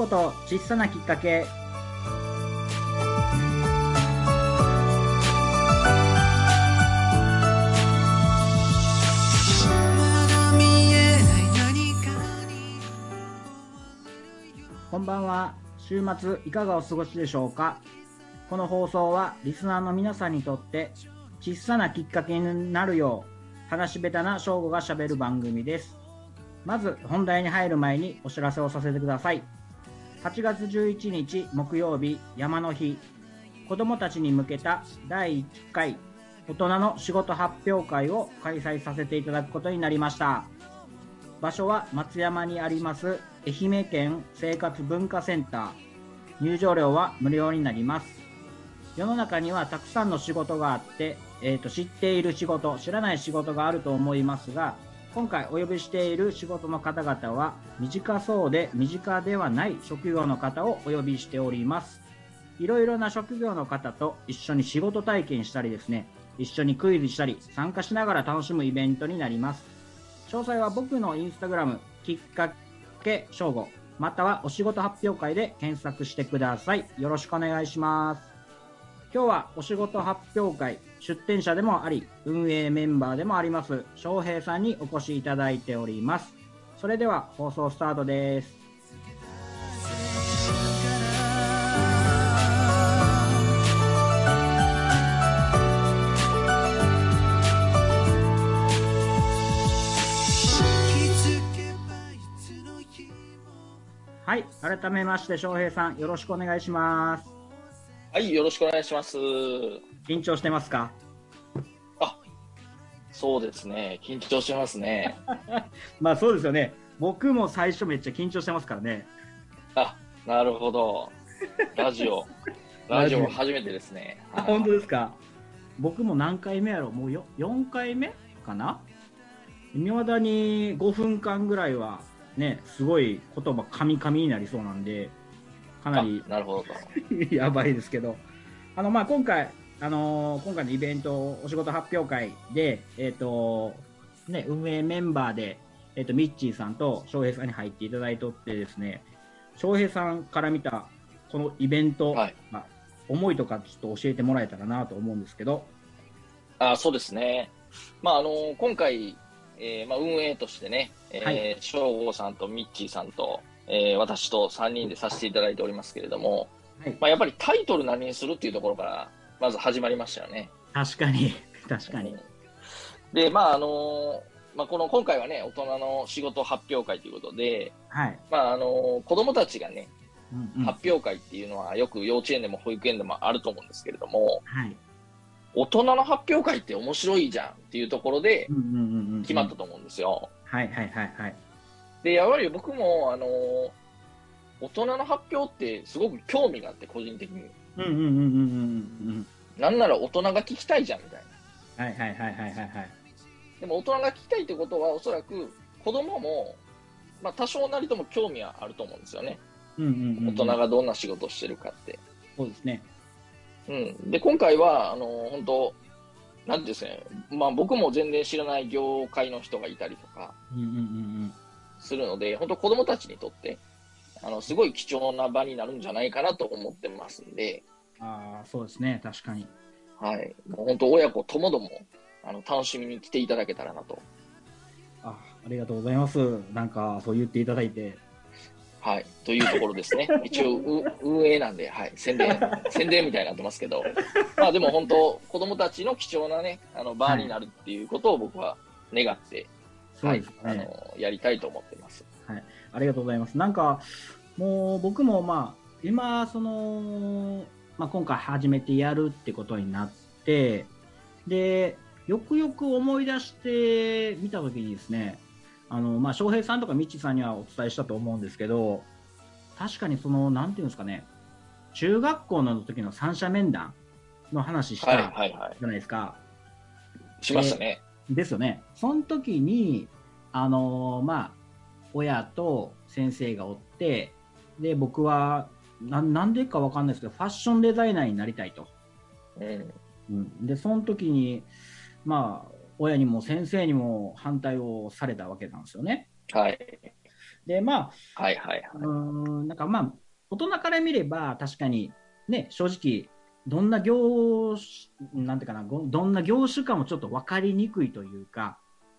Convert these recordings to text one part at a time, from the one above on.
吾と小さなきっかけ。こんばんは。週末いかがお過ごしでしょうか。この放送はリスナーの皆さんにとって小さなきっかけになるよう話し下手な正吾がしゃべる番組です。まず本題に入る前にお知らせをさせてください。8月11日木曜日山の日。子どもたちに向けた第1回大人の仕事発表会を開催させていただくことになりました。場所は松山にあります愛媛県生活文化センター。入場料は無料になります。世の中にはたくさんの仕事があって、えー、と知っている仕事知らない仕事があると思いますが今回お呼びしている仕事の方々は短そうで身近ではない職業の方をお呼びしております。いろいろな職業の方と一緒に仕事体験したりですね一緒にクイズしたり参加しながら楽しむイベントになります。詳細は僕のインスタグラムきっかけ正午またはお仕事発表会で検索してください。よろしくお願いします。今日はお仕事発表会出展者でもあり運営メンバーでもあります。翔平さんにお越しいただいております。それでは放送スタートです。はい改めまして翔平さんよろしくお願いします。はい、よろしくお願いします。緊張してますか？あ、そうですね。緊張しますね。まあそうですよね僕も最初めっちゃ緊張してますからねあ、なるほど。ラジオ、ラジオ初めてですね。あ本当ですか？僕も何回目やろもうよ4回目かな？いまだに5分間ぐらいはねすごい言葉カミカミになりそうなんでかなりなるほど。やばいですけどあのまあ今回あのー今回のイベントお仕事発表会でえっ、とね運営メンバーでえっ、とミッチーさんと翔平さんに入っていただいとってですね翔平さんから見たこのイベント、はい。まあ、思いとかちょっと教えてもらえたらなと思うんですけど。あ、そうですね。まあ、あの、今回、えーまあ、運営としてね、えはー、翔吾さんとミッチーさんと、えー私と3人でさせていただいておりますけれども、はい。まあ、やっぱりタイトル何にするっていうところから、まず始まりましたよね。確かに。確かに。で、まあ、あのまあ、この今回はね、大人の仕事発表会ということで、はい、まあ、あの子供たちがね、うんうん、発表会っていうのはよく幼稚園でも保育園でもあると思うんですけれども、はい。大人の発表会って面白いじゃんっていうところで決まったと思うんですよ。はいはいはいはい。で、やはり僕も、あの大人の発表ってすごく興味があって、個人的に。うんうんうんうんうんうんなんなら大人が聞きたいじゃんみたいな。はいはいはいはいはいはい。でも大人が聞きたいってことは、おそらく子供も、まあ多少なりとも興味はあると思うんですよね。うんうんうんうん。大人がどんな仕事をしてるかって。そうですね。うん、で今回はあの本当、なんていうんですかね、まあ、僕も全然知らない業界の人がいたりとかうんうんうん。するので、本当、子供たちにとってあのすごい貴重な場になるんじゃないかなと思ってますんで、うんああそうですね。確かに。はい、もう本当、親子ともどもあの楽しみに来ていただけたらなと。あありがとうございます。なんかそう言っていただいて。はい、というところですね。一応、う運営なんで、はい、宣伝、宣伝みたいになってますけど、まあでも本当、子供たちの貴重なね、あの、場になるっていうことを僕は願って、はい。そうです、あね、の、やりたいと思ってます。ありがとうございますなんかもう僕もまあ今その、まあ、今回初めてやるってことになってでよくよく思い出してみたときにですねあの、まあ、翔平さんとかミッチーさんにはお伝えしたと思うんですけど確かにそのなんていうんですかね中学校の時の三者面談の話したはいじはいはゃないですか。い。しましたね。ですよね。その時に、あのーまあ、親と先生がおって、で、僕は、ななんでかわかんないですけど、ファッションデザイナーになりたいと。うん。うん、で、その時に、まあ、親にも先生にも反対をされたわけなんですよね。はい。で、まあ、はいはいはい。うーん、なんかまあ、大人から見れば確かに、ね、正直、どんな業種、なんていうかな、ごどんな業種かもちょっと分かりにくいというか、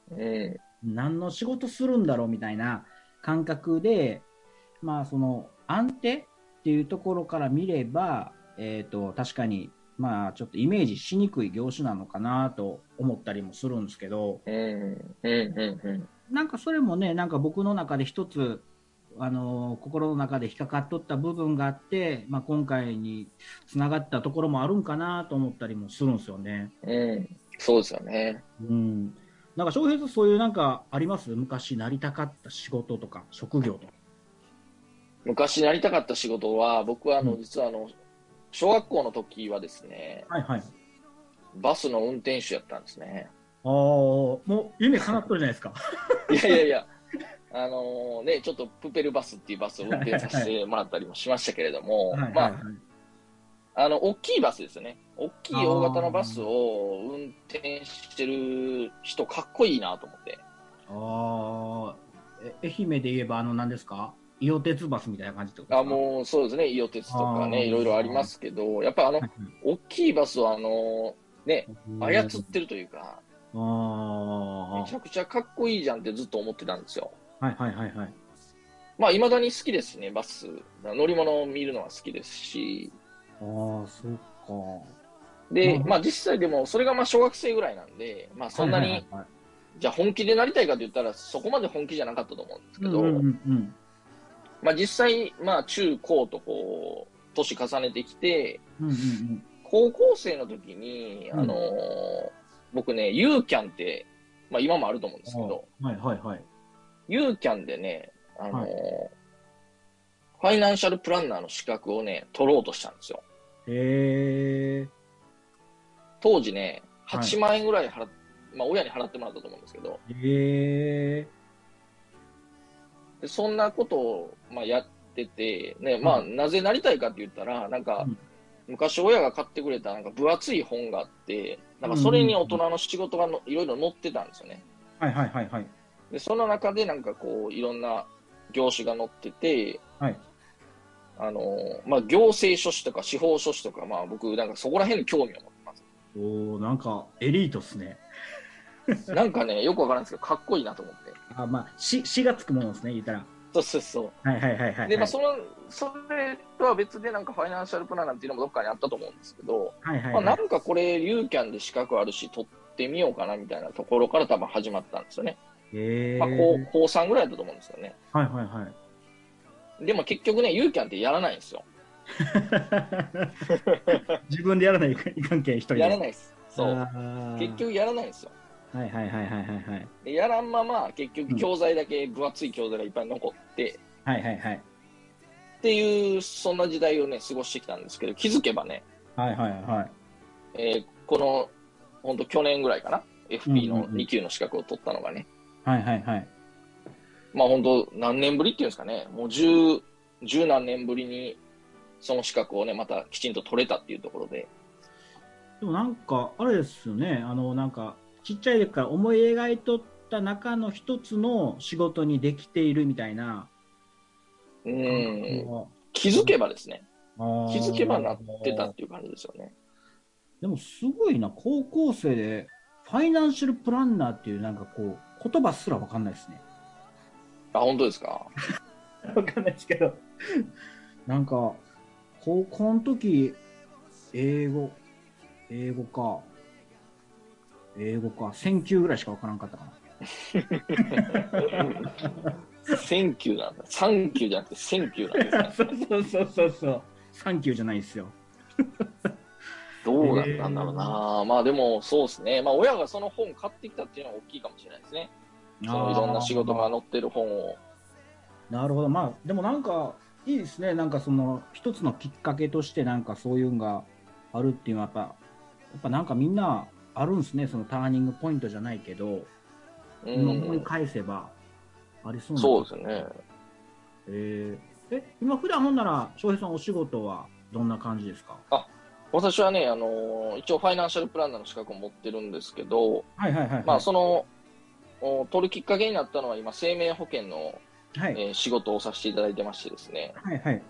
うん。何の仕事するんだろうみたいな感覚で、まあ、その安定っていうところから見れば、えっ、と、確かに、まあ、ちょっとイメージしにくい業種なのかなと思ったりもするんですけど、うん。うん。うん。うん。なんかそれもね、なんか僕の中で一つ、あの心の中で引っかかっとった部分があって、まあ、今回につながったところもあるんかなと思ったりもするんですよね。うん。そうですよね。うん。なんか翔平さんそういうなんかあります？昔なりたかった仕事とか職業とか。昔やりたかった仕事は、僕はあの、うん実はあの、小学校の時はですね、はいはい。バスの運転手やったんですね。ああ、もう夢叶っとるじゃないですか。いやいやいや、あのね、ちょっとプペルバスっていうバスを運転させてもらったりもしましたけれども、はいはいはいまあ、。あの、大きいバスですよね。大きい大型のバスを運転してる人、かっこいいなと思って。ああ、え愛媛で言えばあの何ですか？伊予鉄バスみたいな感じとか？あもうそうですね、伊予鉄とかね、いろいろありますけど、やっぱあのは、い大きいバスをあの、ね、はい操ってるというか、あめちゃくちゃかっこいいじゃんってずっと思ってたんですよ。あ、はいはいはいはい。まあ、未だに好きですしね、バス。乗り物を見るのは好きですし。ああ、そうか。で、うんまあ実際でも、それがまあ小学生ぐらいなんで、まあそんなにじゃあ本気でなりたいかと言ったら、そこまで本気じゃなかったと思うんですけど、まあ実際、まあ中高とこう、年重ねてきて、高校生の時に、うんあのー僕ね、ユーキャンって、まあ今もあると思うんですけど、はいはいはい。ユーキャンでね、あのーはいファイナンシャルプランナーの資格をね、取ろうとしたんですよ。へえ。当時ね、はい8万円ぐらい払っ、まあ親に払ってもらったと思うんですけど、へえ。でそんなことを、まあ、やってて、ね、まあ、うなぜなりたいかって言ったら、なんかうん、昔親が買ってくれたなんか分厚い本があって、なんかそれに大人の仕事がのいろいろ載ってたんですよね。はいはいはいはい。で、その中でなんかこう、いろんな業種が載ってて、はいあのーまあ、行政書士とか司法書士とか、まあ、僕、なんかそこら辺に興味を持ってます。おおなんかエリートっすね。なんかね、よくわからないんですけど、かっこいいなと思って。あ、まあ、し、しがつくものですね、言ったら。そうそうそう。はいはいはいはい。で、まあ、その、それとは別で、なんかファイナンシャルプランナーっていうのもどっかにあったと思うんですけど、まあ、はいはいは。ないんかこれ、ユーキャンで資格あるし、取ってみようかなみたいなところから多分始まったんですよね。へえ。まあ、高高3ぐらいだったと思うんですよね。はいはいはい。でも結局ね、ユーキャンってやらないんですよ。自分でやらないいかんけん、一人。やらないです。そう。う結。局やらないんですよ。はいはいはいはいはいはい。でやらんまま、結局教材だけ、分厚い教材がいっぱい残って、はいはいはい。っていう、そんな時代をね、過ごしてきたんですけど、気づけばね、はいはいはい。えーこの、本当去年ぐらいかな、FP のうんうんうん2級の資格を取ったのがね、はいはいはい。まあ本当何年ぶりっていうんですかね、もう十、十何年ぶりに、その資格をね、またきちんと取れたっていうところで、でもなんか、あれですよね、あの、なんか、ちっちゃい時から思い描いとった中の一つの仕事にできているみたいな。うん、感気づけばですね、気づけばなってたっていう感じですよね。でもすごいな、高校生で、ファイナンシャルプランナーっていうなんかこう、言葉すらわかんないですね。あ、本当ですか？わかんないですけど。なんか、高校の時、英語、英語か。英語か。1000級ぐらいしかわからんかったかな。センキューなんだ。サンキューじゃなくてセンキューなんですね。そうそうそうそうそう。サンキューじゃないですよ。どうだったんだろうな、まあでもそうですね。まあ親がその本買ってきたっていうのは大きいかもしれないですね。そのいろんな仕事が載ってる本を。なるほど。まあ、でもなんか、いいですね。なんかその、一つのきっかけとして、なんかそういうのがあるっていうのは、やっぱ、やっぱなんかみんなあるんですね。そのターニングポイントじゃないけど、う今思いん、返せば、ありそうな。そうですね。えーえ、今普段ほんなら、翔平さんお仕事はどんな感じですか？私はね、あのー一応ファイナンシャルプランナーの資格を持ってるんですけど、はいはいはい、はい。まあその、お取るきっかけになったのは今、生命保険のはい。えー仕事をさせていただいてましてですね、はいはい。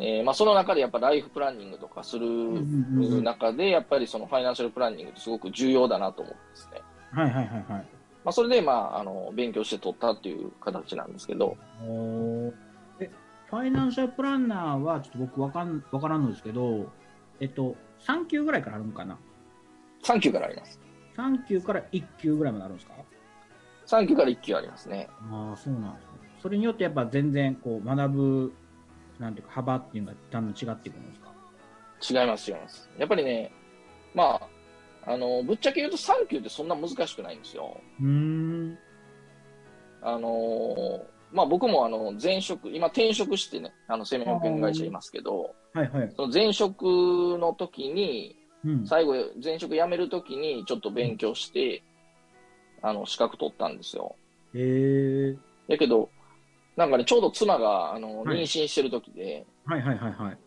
えーまあ、その中でやっぱライフプランニングとかするうんうんうんうん中で、やっぱりそのファイナンシャルプランニングってすごく重要だなと思ってですね。はいはいはいはい。まあ、それで、まあ、あの、勉強して取ったっていう形なんですけど、おーえ、ファイナンシャルプランナーはちょっと僕わかん、わからんのですけど、えっと、3級ぐらいからあるのかな？3級からあります。?3 級から1級ぐらいまであるんですか？3級から1級ありますね。ああ、そうなんですね。それによってやっぱ全然こう学ぶ、なんていうか幅っていうのがだんだん違ってくるんですか？違います、違います。やっぱりね、まあ、あの、ぶっちゃけ言うと3級ってそんな難しくないんですよ。うーん。あのーまあ僕もあの前職、今転職してね、あの生命保険会社いますけど、はいはい。その前職の時に、うん。最後前職辞める時にちょっと勉強して、あの資格取ったんですよ。へえだけど、なんかね、ちょうど妻があのはい妊娠してる時で、はいはいはいはい。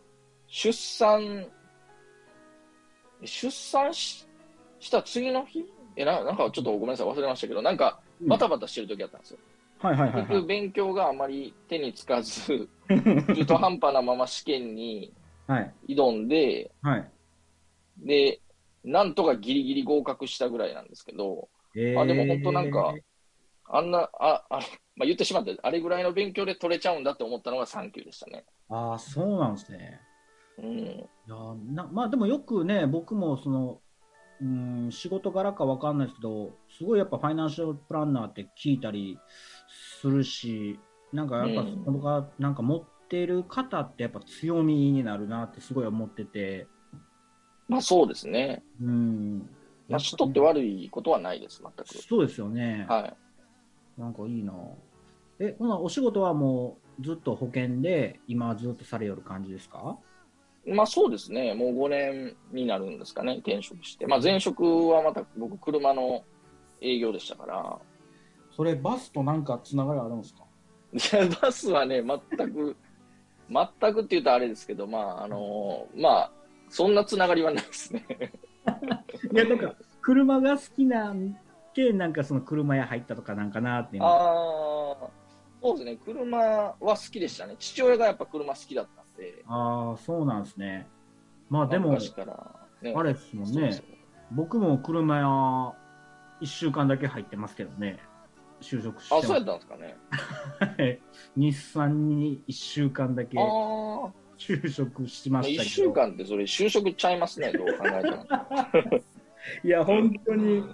出産、出産しした次の日？えな、なんかちょっとごめんなさい、忘れましたけど、なんかバタバタしてる時だったんですよ。はいはいはい結局はい。勉強があまり手につかず、中途半端なまま試験にはい。挑んで、はい。で、なんとかギリギリ合格したぐらいなんですけど、えあでも本当なんかあんな、あ、あまあ、言ってしまって、あれぐらいの勉強で取れちゃうんだって思ったのが3級でしたね。ああ、そうなんですね。うん。いやーなまあでもよくね、僕もその、うん、仕事柄かわかんないですけど、すごいやっぱファイナンシャルプランナーって聞いたりするし、なんかやっぱうん僕がなんか持ってる方ってやっぱ強みになるなってすごい思ってて、まあそうですね。うん。まあ、人って悪いことはないです、全く。そうですよね。はい。なんかいいな。え、ほなお仕事はもうずっと保険で今ずっとされよる感じですか？まあそうですね。もう5年になるんですかね、転職して。まあ前職はまた僕、車の営業でしたから。それバスとなんかつながりあるんですか？いや、バスはね、全く、全くって言うとあれですけど、まあ、あのまあ、そんなつながりはないですね。いや、なんか、車が好きなんけ、なんかその車屋入ったとかなんかなってああ、そうですね。車は好きでしたね。父親がやっぱ車好きだったんで。ああ、そうなんですね。まあでも、ね。あれですもんねそうそう。僕も車屋、一週間だけ入ってますけどね。就職してあ、そうやったんですかね。はい日産に一週間だけああ、就職しました1け週ど。間ってそれ就職ちゃいますね、どう考えても。いや、本当に、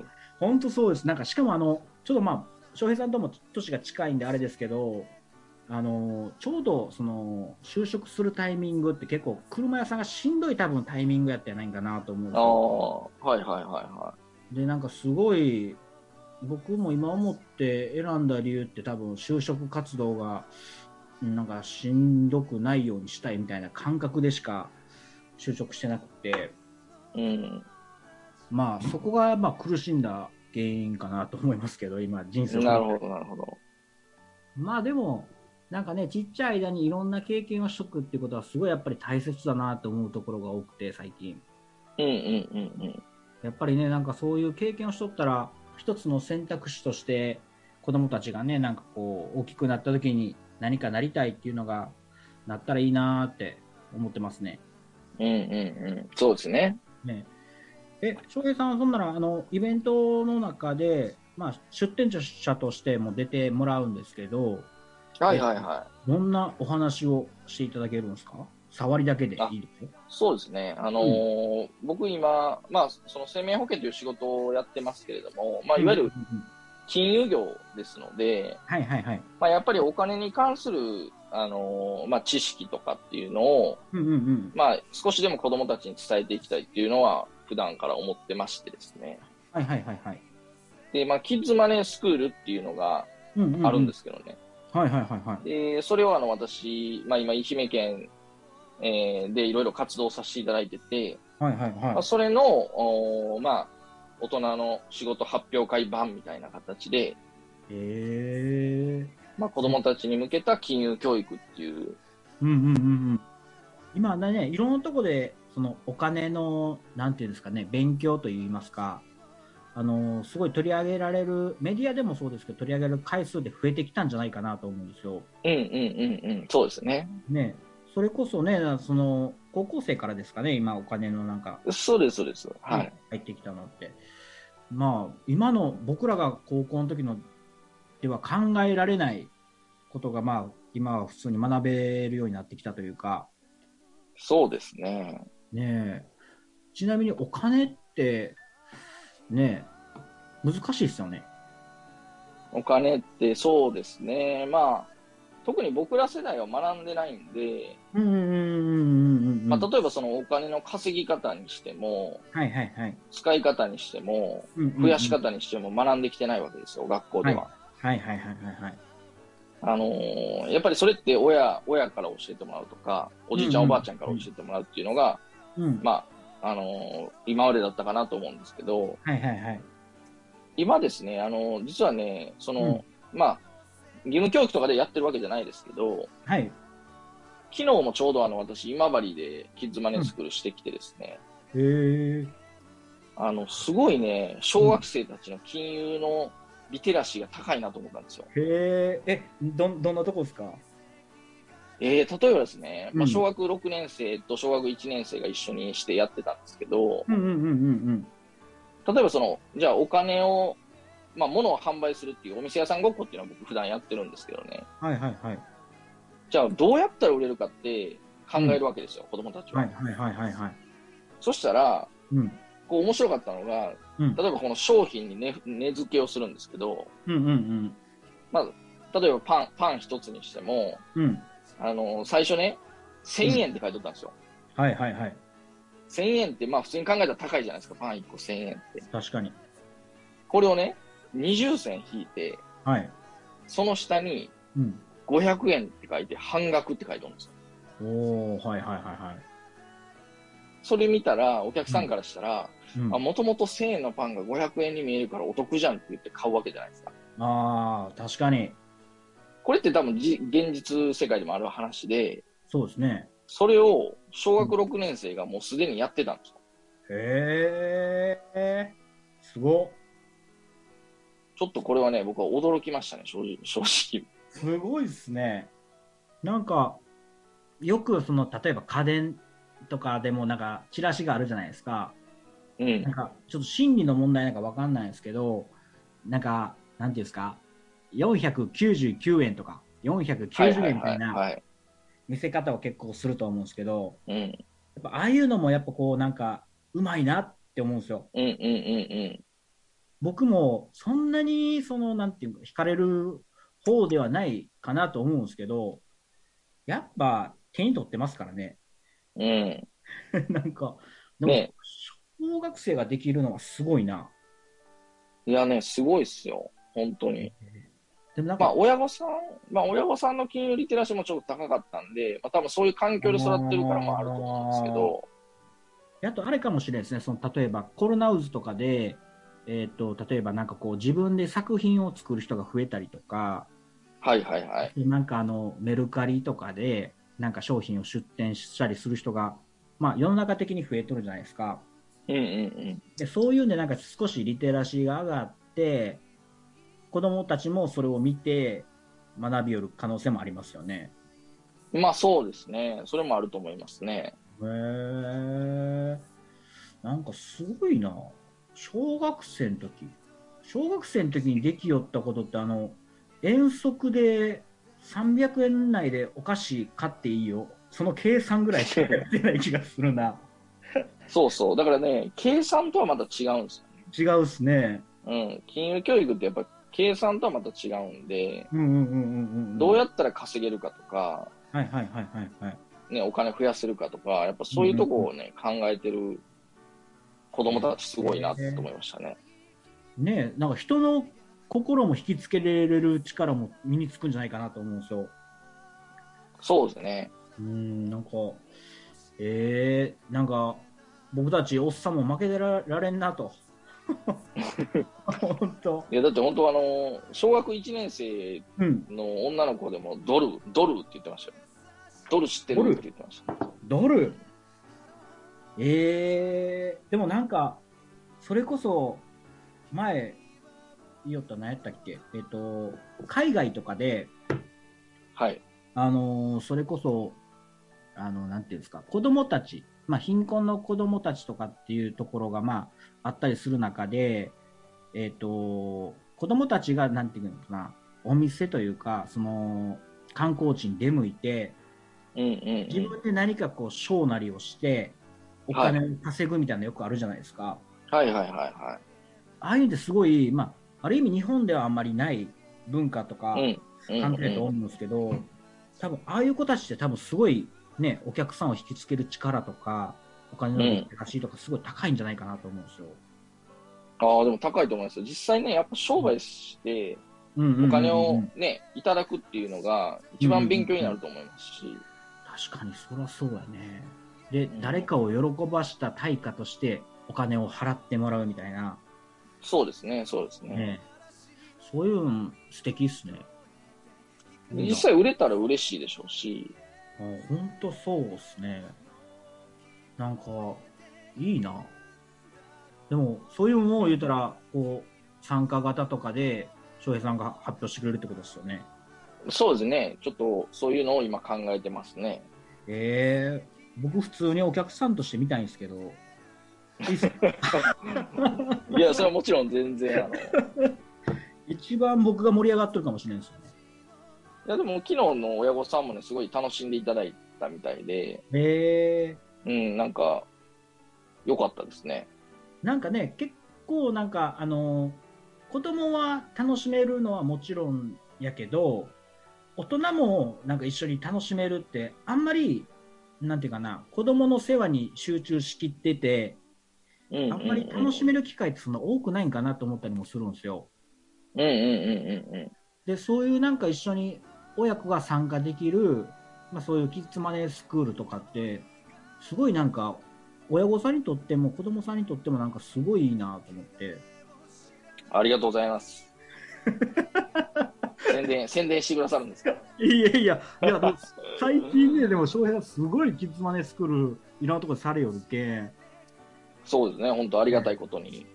本当そうです。なんか、しかもあの、ちょっとまあ、翔平さんとも年が近いんであれですけど、あの、ちょうど、その、就職するタイミングって結構、車屋さんがしんどい多分タイミングやったんやないかなと思うあよ。あ、はいはいはいはで、なんかすごい、僕も今思って選んだ理由って多分、就職活動が、うんなんかしんどくないようにしたいみたいな感覚でしか就職してなくて、い。うん。まあ、そこがまあ苦しんだ原因かなと思いますけど、今、人生をなるほど、なるほど。まあでも、なんかね、ちっちゃい間にいろんな経験をしとくっていうことは、すごいやっぱり大切だなと思うところが多くて、最近。うんうんうんうん。やっぱりね、なんかそういう経験をしとったら、一つの選択肢として、子供たちがね、なんかこう、大きくなった時に何かなりたいっていうのが、なったらいいなーって思ってますね。うんうんうん。そうですね。ねえ、翔平さんはそんなら、あの、イベントの中で、まあ、出展者としても出てもらうんですけど、はいはいはい。どんなお話をしていただけるんですか？触りだけでいいですよ。そうですね。あのー僕今、まあ、その生命保険という仕事をやってますけれども、まあ、いわゆるうんうんうん金融業ですので、はいはいはい。まあ、やっぱりお金に関する、あのーまあ、知識とかっていうのを、うんうんうん。まあ、少しでも子供たちに伝えていきたいっていうのは、普段から思ってましてですね。はいはいはいはい。で、まあ、キッズマネースクールっていうのがうんうんうんあるんですけどね。はいはいはいはい。で、それをあの、私、まあ、今、愛媛県、えーでいろいろ活動させていただいてて、はいはいまあ、はい。それの、おーまあ、大人の仕事発表会版みたいな形で、ええまあ、子供たちに向けた金融教育っていう、うんうんうんうん。今ね、いろんなとこで、そのお金の、なんていうんですかね、勉強といいますか、あのすごい取り上げられる、メディアでもそうですけど、取り上げる回数で増えてきたんじゃないかなと思うんですよ。うんうんうんうん。そうですね。ね、それこそね、その高校生からですかね、今、お金のなんか、そうです、そうです。はい。入ってきたのって。まあ、今の僕らが高校の時のでは考えられないことが、まあ、今は普通に学べるようになってきたというか、そうですね。ねえちなみにお金って、ねえ難しいですよね。お金ってそうですね。まあ、特に僕ら世代は学んでないんで、うんうんうんうんうんうん。まあ、例えばそのお金の稼ぎ方にしても、はいはいはい。使い方にしても、うんうんうん増やし方にしても学んできてないわけですよ、学校では。はいはいはいはいはい。あのーやっぱりそれって親、親から教えてもらうとか、おじいちゃん、うんうんおばあちゃんから教えてもらうっていうのが、うん。まあ、あのー今までだったかなと思うんですけど、はいはいはい。今ですね、あのー実はね、その、まあ、義務教育とかでやってるわけじゃないですけど、はい。昨日もちょうどあの、私、今治でキッズマネースクールしてきてですね、へえ。あの、すごいね、小学生たちの金融のリテラシーが高いなと思ったんですよ。へえ。え、ど、どんなとこですか？えー、例えばですね、まあ、うん小学6年生と小学1年生が一緒にしてやってたんですけど、うんうんうんうん例えばその、じゃあお金を、まあ、物を販売するっていうお店屋さんごっこっていうのは僕普段やってるんですけどね。うん。はいはいはい。じゃあどうやったら売れるかって考えるわけですよ、子供たちは。はいはいはいはいはい。そしたら、うん。こう面白かったのが、うん例えばこの商品に値、値付けをするんですけど、うんうんまあ、例えばパン、パン一つにしても、うん。うん。あの、最初ね、1000円って書いてあったんですよ。はいはいはい。1000円って、まあ普通に考えたら高いじゃないですか、パン1個1000円って。確かに。これをね、20銭引いて、はい。その下にうん。500円って書いて、半額って書いてあるんですよ。おー、はいはいはいはい。それ見たら、お客さんからしたら、うん、あ、もともと1000円のパンが500円に見えるからお得じゃんって言って買うわけじゃないですか。あー、確かに。これって多分じ現実世界でもある話で、そうですね。それを小学6年生がもうすでにやってたんですよ。へえ。すごっ。ちょっとこれはね、僕は驚きましたね、正直。正直。すごいっすね。なんか、よくその、例えば家電とかでもなんか、チラシがあるじゃないですか。うんなん。か、ちょっと心理の問題なんかわかんないんですけど、なんか、なんていうんですか、499円とか、490円みたいなはい。見せ方を結構すると思うんですけど、うん。やっぱああいうのもやっぱこうなんか、うまいなって思うんですよ。うんうんうん僕もそんなにそのなんていうか惹かれる方ではないかなと思うんですけどやっぱ手に取ってますからねうん。うん。なんかでも、ね小学生ができるのはすごいないやね、すごいっすよ。本当に。でもなんか、まあ、親御さん、まあ、親御さんの金融リテラシーもちょっと高かったんで、まあ、多分そういう環境で育ってるからもあると思うんですけど、あとあれかもしれないですねその例えばコロナウズとかでえっ、と例えばなんかこう自分で作品を作る人が増えたりとかはいはいはい。なんかあのメルカリとかでなんか商品を出店したりする人が、まあ、世の中的に増えとるじゃないですか。うんうんうん。でそういうんでなんか少しリテラシーが上がって子供たちもそれを見て学びよる可能性もありますよね。まあそうですね。それもあると思いますね。へえなんかすごいな小学生の時？小学生の時にできよったことってあの遠足で300円内でお菓子買っていいよその計算ぐらいしかやってない気がするな そうそう。だからね、計算とはまた違うんです違うっすねよ。うん。金融教育ってやっぱ計算とはまた違うんで、うんうんうんうんうんどうやったら稼げるかとか、はいはいはいはいはいね、お金増やせるかとか、やっぱそういうとこをね、考えてる子供たちすごいなって思いましたね。ねえなんか人の心も引きつけられる力も身につくんじゃないかなと思うんですよそうですね。うーん、なんか、えー、なんか、僕たちおっさんも負けてらられんなと。本当。いや、だって本当あの、小学1年生うん。の女の子でもドル、ドルって言ってましたよ。ドル知ってるって言ってました。ドル？えー、でもなんか、それこそ、前、言いよった何やったっけ？えっ、と、海外とかで、はい。あのーそれこそ、あの、なんていうんですか、子供たち、まあ、貧困の子供たちとかっていうところが、まあ、あったりする中で、えっ、と、子供たちが、なんていうのかな、お店というか、その、観光地に出向いて、うんうん、うん。自分で何かこう、ショーなりをして、お金を稼ぐみたいなのよくあるじゃないですか。はいはいはいはい。ああいうのってすごい、まあ、ある意味日本ではあんまりない文化とか、うん。うん関係だと思うんですけど、多分ああいう子たちって多分すごいね、お客さんを引きつける力とか、お金のリテラシーとかすごい高いんじゃないかなと思うんですよ。ああ、でも高いと思いますよ。実際ね、やっぱ商売して、うんうんうんうんお金をね、いただくっていうのが、一番勉強になると思いますし。確かにそりゃそうやね。で、うん誰かを喜ばした対価としてお金を払ってもらうみたいな、そうですね、そうですね。ね、そういうの素敵っすね。実際売れたら嬉しいでしょうし、本当そうっすね。なんか、いいな。でも、そういうのを言うたら、こう、参加型とかで、翔平さんが発表してくれるってことですよね。そうですね、ちょっとそういうのを今考えてますね。ええ僕普通にお客さんとして見たいんですけど、いや、それはもちろん全然、あの、い一番僕が盛り上がってるかもしれないですよね。や、でも昨日の親御さんもね、すごい楽しんでいただいたみたいで、ええうん、なんか、良かったですね。なんかね、結構なんか、あの、子供は楽しめるのはもちろんやけど、大人もなんか一緒に楽しめるって、あんまり、なんていうかな、子供の世話に集中しきってて、あんまり楽しめる機会ってそんな多くないんかなと思ったりもするんですよ。うんうんうんうんうん。で、そういうなんか一緒に親子が参加できる、まあそういうキッズマネースクールとかって、すごいなんか、親御さんにとっても子供さんにとってもなんかすごいいいなと思って。ありがとうございます。宣伝、宣伝してくださるんですか？いやいや、いや、最近ね、でも翔平はすごいキッズマネースクール、いろんなところでされよるけん。そうですね、本当ありがたいことに。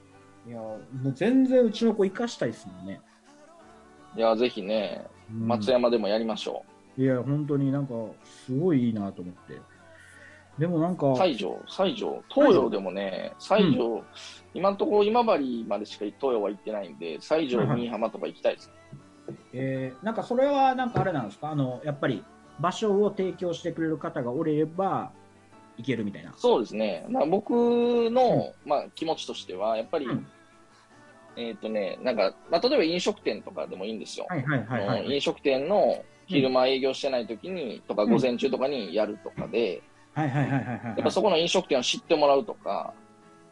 いや、もう全然うちの子生かしたいですもんね。いや、ぜひね、うん松山でもやりましょいや、本当になんか、すごいいいなと思って。でもなんか、う。西条、西条、東洋でもね、西条、今のところ今治までしか東洋は行ってないんで、西条、新居浜とか行きたいです。えーなんかそれはなんかあれなんですか？あの、やっぱり場所を提供してくれる方がおれば、いけるみたいな。そうですね。まあ、僕の、まあ、気持ちとしては、やっぱり、うんえっ、とね、なんか、まあ、例えば飲食店とかでもいいんですよ。はいはいはい飲い。食店の昼間営業してない時に、とかうん午前中とかにやるとかで、はいはいはいはいはい。やっぱそこの飲食店を知ってもらうとか、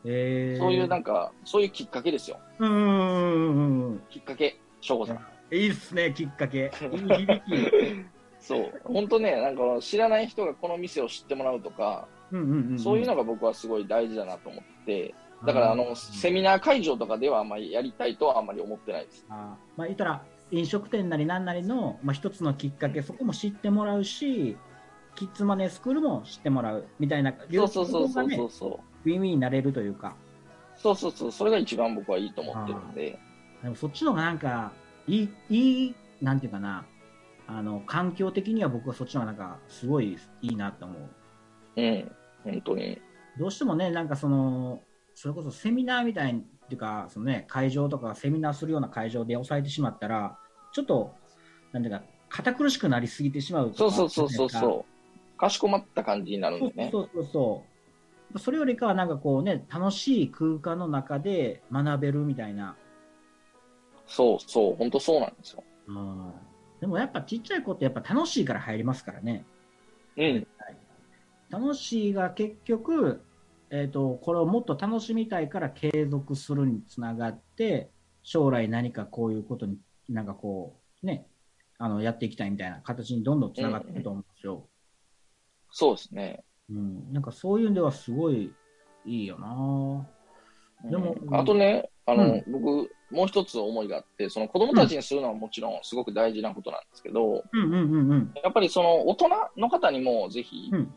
えー、そういうなんか、そういうきっかけですよ。うんうんうんうん。きっかけ、省吾さん。いいっすね、きっかけ。いい響き。そう。本当ね、なんか知らない人がこの店を知ってもらうとか、うんうんうんん。そういうのが僕はすごい大事だなと思って、だからあの、セミナー会場とかではあんまりやりたいとはあんまり思ってないです。あーまあ、言ったら、飲食店なりなんなりの、まあ、一つのきっかけ、そこも知ってもらうし、キッズマネースクールも知ってもらうみたいな、そうそうそうそうねそうそう。ウィンウィンになれるというか、そうそうそう、それが一番僕はいいと思ってるんで。でもそっちの方がなんか、いい、いい、なんていうかな、あの、環境的には僕はそっちの方がなんか、すごいいいなと思う。うん、本当に。どうしてもね、なんかその、それこそセミナーみたいに、っていうか、そのね、会場とかセミナーするような会場で抑えてしまったら、ちょっと、なんていうか、堅苦しくなりすぎてしまうそうそうそうそうそう。かしこまった感じになるんでね。そうそうそうそう。それよりかはなんかこうね、楽しい空間の中で学べるみたいな。そうそう、本当そうなんですよ。うんでもやっぱちっちゃい子ってやっぱ楽しいから入りますからね。うん、楽しいが結局、えっ、と、これをもっと楽しみたいから継続するにつながって、将来何かこういうことになんかこう、ね、あの、やっていきたいみたいな形にどんどんつながっていくと思うんですよ。そうですね。うん。なんかそういうんではすごいいいよなでもうんあとね、あの、うん僕、もう一つ思いがあって、その子供たちにするのはもちろんすごく大事なことなんですけど、うんうんうんうん。やっぱりその大人の方にもぜひ、うん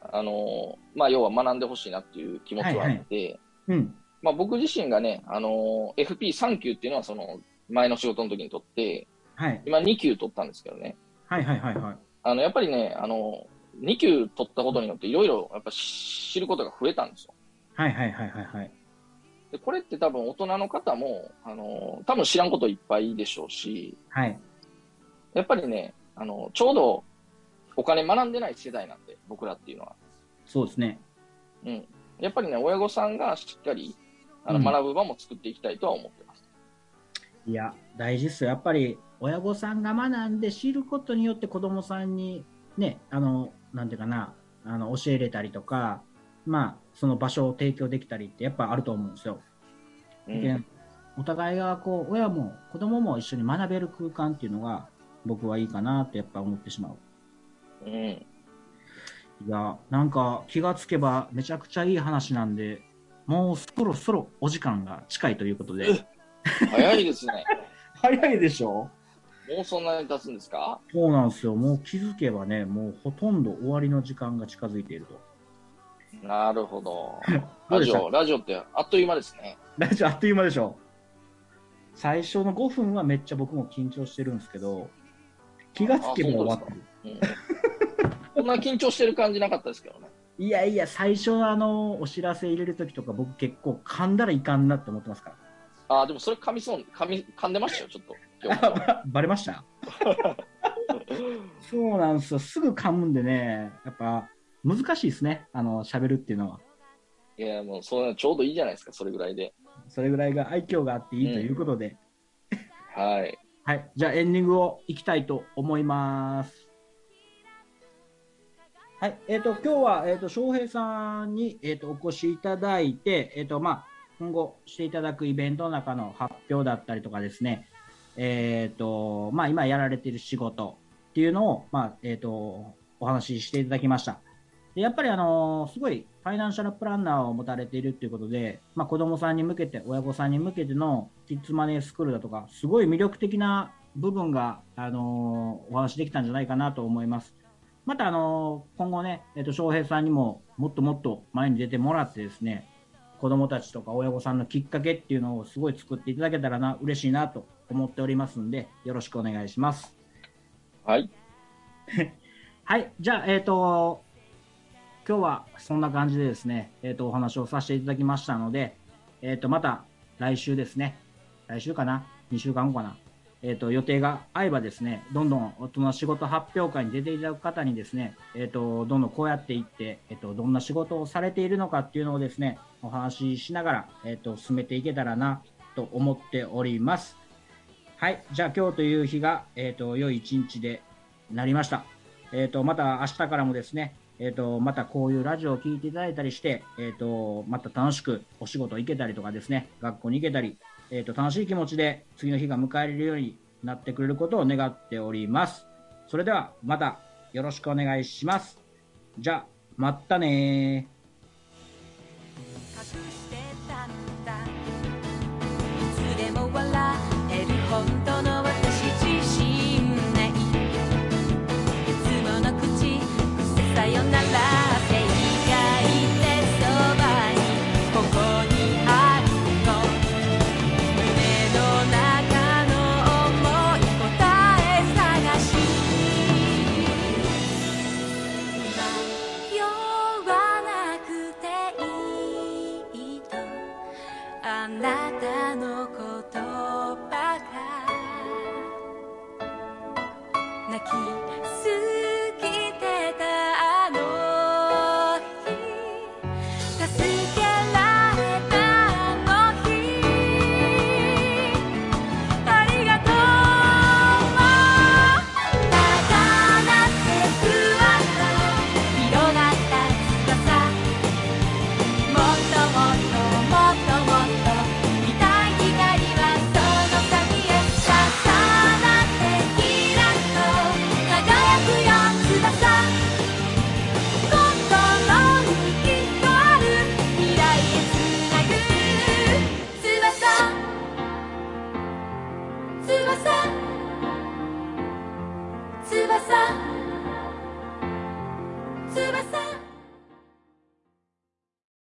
あの、まあ、要は学んでほしいなっていう気持ちはあって、うん。まあ僕自身がね、あのー FP3 級っていうのはその前の仕事の時に取って、はい。今2級取ったんですけどね。はいはいはいはい。あの、やっぱりね、あの、2級取ったことによっていろいろやっぱ知ることが増えたんですよ。はいはいはいはいはい。で、これって多分大人の方も、あの、多分知らんこといっぱいでしょうし、はい。やっぱりね、あの、ちょうどお金学んでない世代なんで、僕らっていうのは。そうですね。うん。やっぱりね、親御さんがしっかり、あの、うん学ぶ場も作っていきたいとは思ってます。いや、大事っすよ。やっぱり、親御さんが学んで知ることによって子供さんに、ね、あの、なんていうかな、あの、教えれたりとか、まあ、その場所を提供できたりってやっぱあると思うんですよ。うんでお互いがこう、親も子供も一緒に学べる空間っていうのが僕はいいかなってやっぱ思ってしまう。うん。いや、なんか気がつけばめちゃくちゃいい話なんで、もうそろそろお時間が近いということで。早いですね。早いでしょ？もうそんなに経つんですか？そうなんですよ。もう気づけばね、もうほとんど終わりの時間が近づいていると。なるほど。ラジオ、ラジオってあっという間ですね。ラジオあっという間でしょ。最初の5分はめっちゃ僕も緊張してるんですけど、気がつけば終わってる。うん。そんな緊張してる感じなかったですけどね。いやいや、最初のあの、お知らせ入れるときとか僕結構噛んだらいかんなって思ってますから。ああ、でもそれ噛みそう、噛み、噛んでましたよ、ちょっと。今日あばバレました？そうなんですよ。すぐ噛むんでね、やっぱ難しいですね。あの、喋るっていうのは。いや、もうそんなちょうどいいじゃないですか、それぐらいで。それぐらいが愛嬌があっていいということで。はい。はい。じゃあエンディングをいきたいと思います。はい。えっ、と、今日は、えっ、と、翔平さんに、えっ、と、お越しいただいて、えっ、と、まあ、今後していただくイベントの中の発表だったりとかですね、えっ、と、まあ、今やられている仕事っていうのを、まあ、えっ、と、お話ししていただきました。でやっぱりあのすごいファイナンシャルプランナーを持たれているということで、まあ、子供さんに向けて、親御さんに向けてのキッズマネースクールだとか、すごい魅力的な部分が、あのお話できたんじゃないかなと思います。また、あの今後ね、えっと、翔平さんにももっともっと前に出てもらってですね、子供たちとか親御さんのきっかけっていうのをすごい作っていただけたらな、嬉しいなと思っておりますんで、よろしくお願いします。はい。はい、じゃあ、えっ、と、今日はそんな感じでですね、えっ、と、お話をさせていただきましたので、えっ、と、また来週ですね、来週かな ?2 週間後かな？えっ、と、予定が合えばですね、どんどん大人仕事発表会に出ていただく方にですね、えっ、と、どんどんこうやっていって、えっ、と、どんな仕事をされているのかっていうのをですね、お話ししながら、えっ、と、進めていけたらな、と思っております。はい、じゃあ今日という日が、えっ、と、良い一日でなりました。えっ、と、また明日からもですね、えっ、と、またこういうラジオを聞いていただいたりして、えっ、と、また楽しくお仕事行けたりとかですね、学校に行けたり、えっ、と、楽しい気持ちで次の日が迎えれるようになってくれることを願っております。それでは、またよろしくお願いします。じゃあ、まったねー。隠してたんだいつでも笑える本当の私